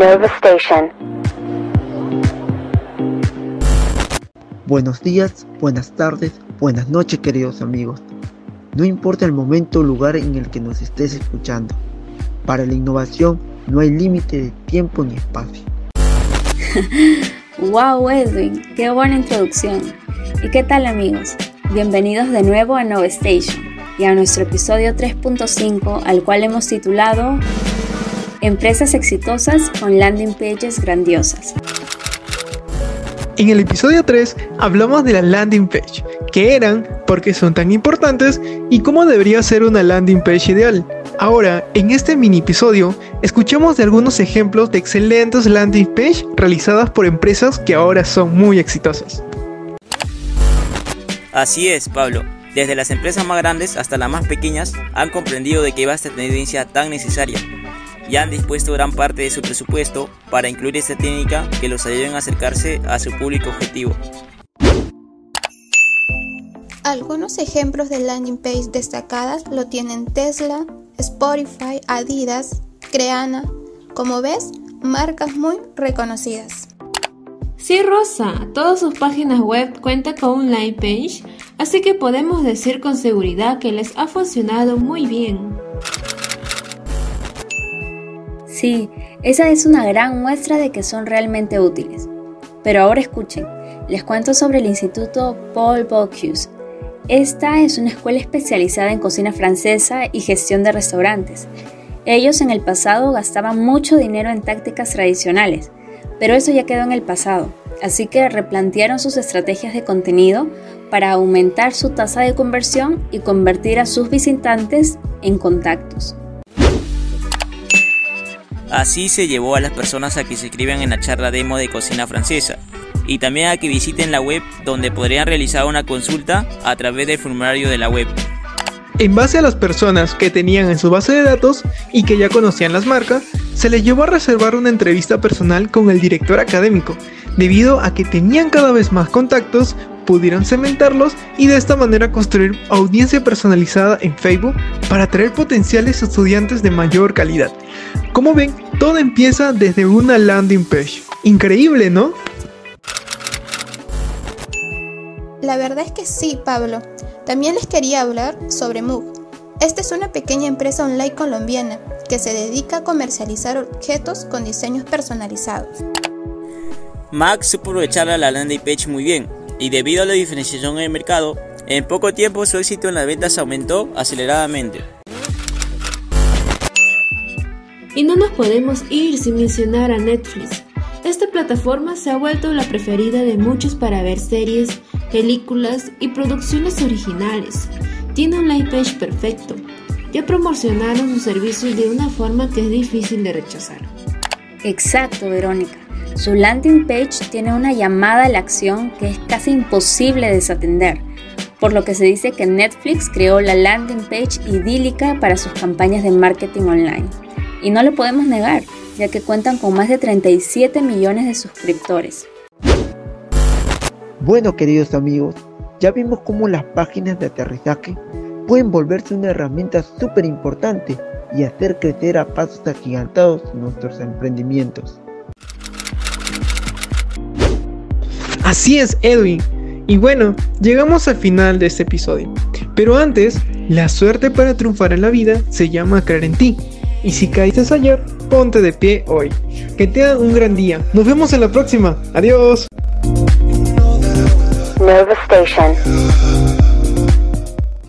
Nova Station. Buenos días, buenas tardes, buenas noches queridos amigos. No importa el momento o lugar en el que nos estés escuchando. Para la innovación no hay límite de tiempo ni espacio. wow, Edwin, qué buena introducción. ¿Y qué tal amigos? Bienvenidos de nuevo a Nova Station y a nuestro episodio 3.5 al cual hemos titulado Empresas exitosas con landing pages grandiosas. En el episodio 3 hablamos de la landing page, qué eran, por qué son tan importantes y cómo debería ser una landing page ideal. Ahora, en este mini episodio, escuchamos de algunos ejemplos de excelentes landing page realizadas por empresas que ahora son muy exitosas. Así es, Pablo. Desde las empresas más grandes hasta las más pequeñas han comprendido de que va esta tendencia tan necesaria y han dispuesto gran parte de su presupuesto para incluir esta técnica que los ayude a acercarse a su público objetivo. Algunos ejemplos de landing page destacadas lo tienen Tesla, Spotify, Adidas, Creana. Como ves, marcas muy reconocidas. Sí, Rosa, todas sus páginas web cuentan con un landing page, así que podemos decir con seguridad que les ha funcionado muy bien. Sí, esa es una gran muestra de que son realmente útiles. Pero ahora escuchen, les cuento sobre el Instituto Paul Bocuse. Esta es una escuela especializada en cocina francesa y gestión de restaurantes. Ellos en el pasado gastaban mucho dinero en tácticas tradicionales, pero eso ya quedó en el pasado, así que replantearon sus estrategias de contenido para aumentar su tasa de conversión y convertir a sus visitantes en contactos. Así se llevó a las personas a que se inscriban en la charla demo de cocina francesa y también a que visiten la web donde podrían realizar una consulta a través del formulario de la web. En base a las personas que tenían en su base de datos y que ya conocían las marcas, se les llevó a reservar una entrevista personal con el director académico, debido a que tenían cada vez más contactos, pudieron cementarlos y de esta manera construir audiencia personalizada en Facebook para atraer potenciales estudiantes de mayor calidad. Como ven, todo empieza desde una landing page. Increíble, ¿no? La verdad es que sí, Pablo. También les quería hablar sobre Moog. Esta es una pequeña empresa online colombiana que se dedica a comercializar objetos con diseños personalizados. Max supo aprovechar la landing page muy bien y debido a la diferenciación en el mercado, en poco tiempo su éxito en las ventas aumentó aceleradamente. Y no nos podemos ir sin mencionar a Netflix. Esta plataforma se ha vuelto la preferida de muchos para ver series, películas y producciones originales. Tiene un live page perfecto. Ya promocionaron sus servicios de una forma que es difícil de rechazar. Exacto, Verónica. Su landing page tiene una llamada a la acción que es casi imposible desatender, por lo que se dice que Netflix creó la landing page idílica para sus campañas de marketing online. Y no lo podemos negar, ya que cuentan con más de 37 millones de suscriptores. Bueno queridos amigos, ya vimos cómo las páginas de aterrizaje pueden volverse una herramienta súper importante y hacer crecer a pasos agigantados nuestros emprendimientos. Así es, Edwin. Y bueno, llegamos al final de este episodio. Pero antes, la suerte para triunfar en la vida se llama creer en ti. Y si caíste ayer, ponte de pie hoy. Que tengan un gran día. Nos vemos en la próxima. Adiós.